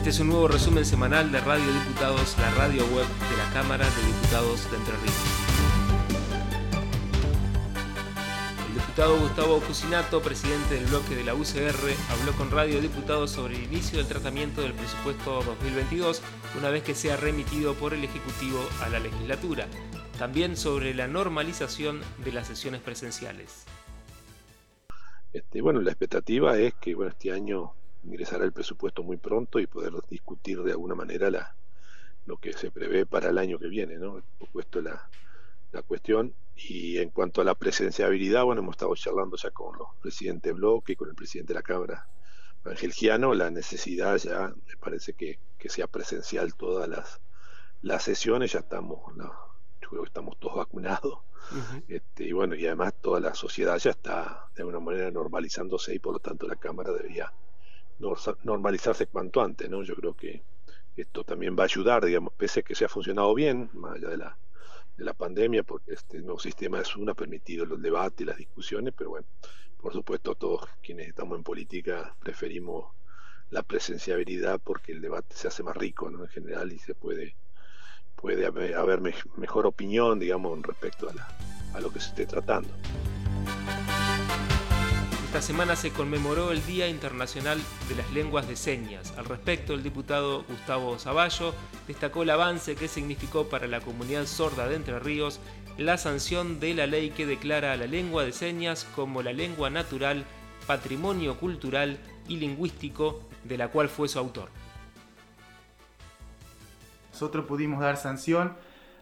Este es un nuevo resumen semanal de Radio Diputados, la radio web de la Cámara de Diputados de Entre Ríos. El diputado Gustavo Cusinato, presidente del bloque de la UCR, habló con Radio Diputados sobre el inicio del tratamiento del presupuesto 2022 una vez que sea remitido por el Ejecutivo a la legislatura. También sobre la normalización de las sesiones presenciales. Este, bueno, la expectativa es que este año ingresará el presupuesto muy pronto y poder discutir de alguna manera la, lo que se prevé para el año que viene, ¿no? Por supuesto la, la cuestión. Y en cuanto a la presenciabilidad, bueno, hemos estado charlando ya con los presidentes bloque y con el presidente de la Cámara, Ángel Giano, la necesidad ya, me parece que, que sea presencial todas las, las sesiones, ya estamos, yo creo que estamos todos vacunados. este, y bueno, y además toda la sociedad ya está de alguna manera normalizándose y por lo tanto la Cámara debería normalizarse cuanto antes, ¿no? Yo creo que esto también va a ayudar, digamos, pese a que se ha funcionado bien, más allá de la, de la pandemia, porque este nuevo sistema de Zoom ha permitido los debates y las discusiones, pero bueno, por supuesto todos quienes estamos en política preferimos la presenciabilidad porque el debate se hace más rico, ¿no? En general y se puede puede haber, mejor opinión, digamos, respecto a, a lo que se esté tratando. Esta semana se conmemoró el Día Internacional de las Lenguas de Señas. Al respecto, el diputado Gustavo Zavallo destacó el avance que significó para la comunidad sorda de Entre Ríos la sanción de la ley que declara a la lengua de señas como la lengua natural, patrimonio cultural y lingüístico de la cual fue su autor. Nosotros pudimos dar sanción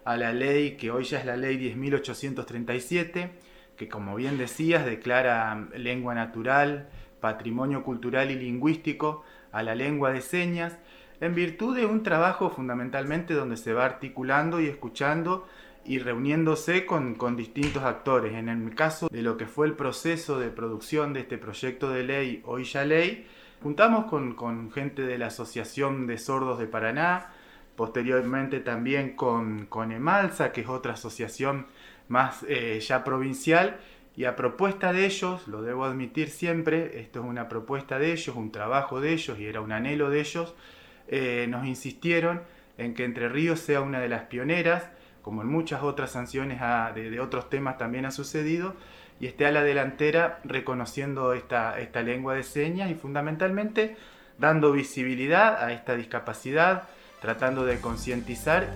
a la ley que hoy ya es la ley 10.837 que como bien decías declara lengua natural, patrimonio cultural y lingüístico a la lengua de señas, en virtud de un trabajo fundamentalmente donde se va articulando y escuchando y reuniéndose con, distintos actores. En el caso de lo que fue el proceso de producción de este proyecto de ley, hoy ya ley, juntamos con, con gente de la Asociación de Sordos de Paraná, posteriormente también con, con EMALSA, que es otra asociación más eh, ya provincial. Y a propuesta de ellos, lo debo admitir siempre, esto es una propuesta de ellos, un trabajo de ellos y era un anhelo de ellos, eh, nos insistieron en que Entre Ríos sea una de las pioneras, como en muchas otras sanciones de, otros temas también ha sucedido, y esté a la delantera reconociendo esta, esta lengua de señas y fundamentalmente dando visibilidad a esta discapacidad, tratando de concientizar.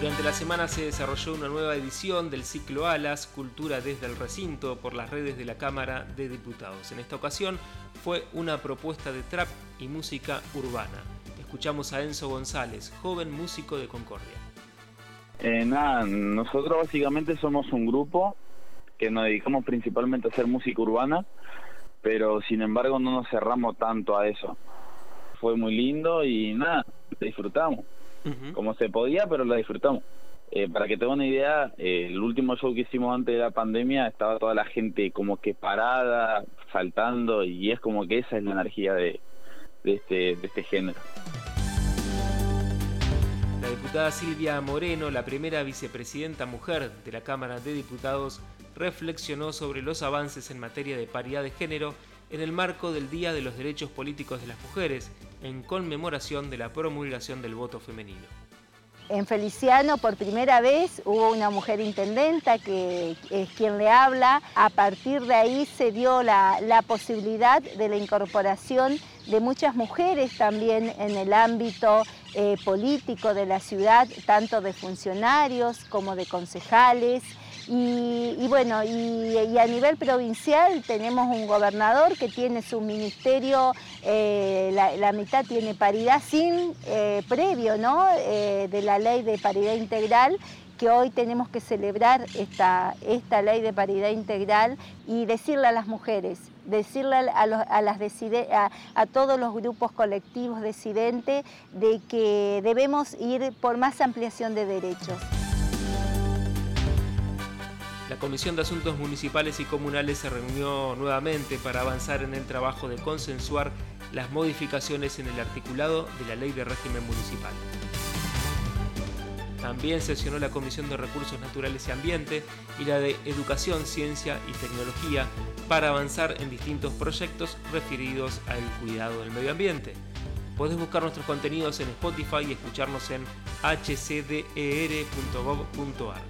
Durante la semana se desarrolló una nueva edición del ciclo Alas, Cultura desde el recinto, por las redes de la Cámara de Diputados. En esta ocasión fue una propuesta de trap y música urbana. Escuchamos a Enzo González, joven músico de Concordia. Eh, nada, nosotros básicamente somos un grupo que nos dedicamos principalmente a hacer música urbana, pero sin embargo no nos cerramos tanto a eso. Fue muy lindo y nada, disfrutamos como se podía, pero lo disfrutamos. Eh, para que tenga una idea, eh, el último show que hicimos antes de la pandemia estaba toda la gente como que parada, saltando, y es como que esa es la energía de, de, este, de este género. La diputada Silvia Moreno, la primera vicepresidenta mujer de la Cámara de Diputados, reflexionó sobre los avances en materia de paridad de género en el marco del Día de los Derechos Políticos de las Mujeres, en conmemoración de la promulgación del voto femenino. En Feliciano por primera vez hubo una mujer intendenta que es quien le habla. A partir de ahí se dio la, posibilidad de la incorporación de muchas mujeres también en el ámbito eh, político de la ciudad, tanto de funcionarios como de concejales. Y, bueno, y, a nivel provincial tenemos un gobernador que tiene su ministerio, eh, la, mitad tiene paridad sin eh, previo ¿no? Eh, de la ley de paridad integral que hoy tenemos que celebrar esta, esta ley de paridad integral y decirle a las mujeres, decirle a, las a, todos los grupos colectivos decidentes de que debemos ir por más ampliación de derechos. Comisión de Asuntos Municipales y Comunales se reunió nuevamente para avanzar en el trabajo de consensuar las modificaciones en el articulado de la Ley de Régimen Municipal. También sesionó la Comisión de Recursos Naturales y Ambiente y la de Educación, Ciencia y Tecnología para avanzar en distintos proyectos referidos al cuidado del medio ambiente. Podés buscar nuestros contenidos en Spotify y escucharnos en hcder.gov.ar.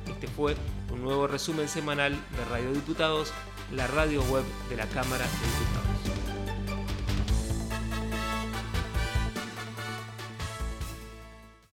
Este fue un nuevo resumen semanal de Radio Diputados, la radio web de la Cámara de Diputados.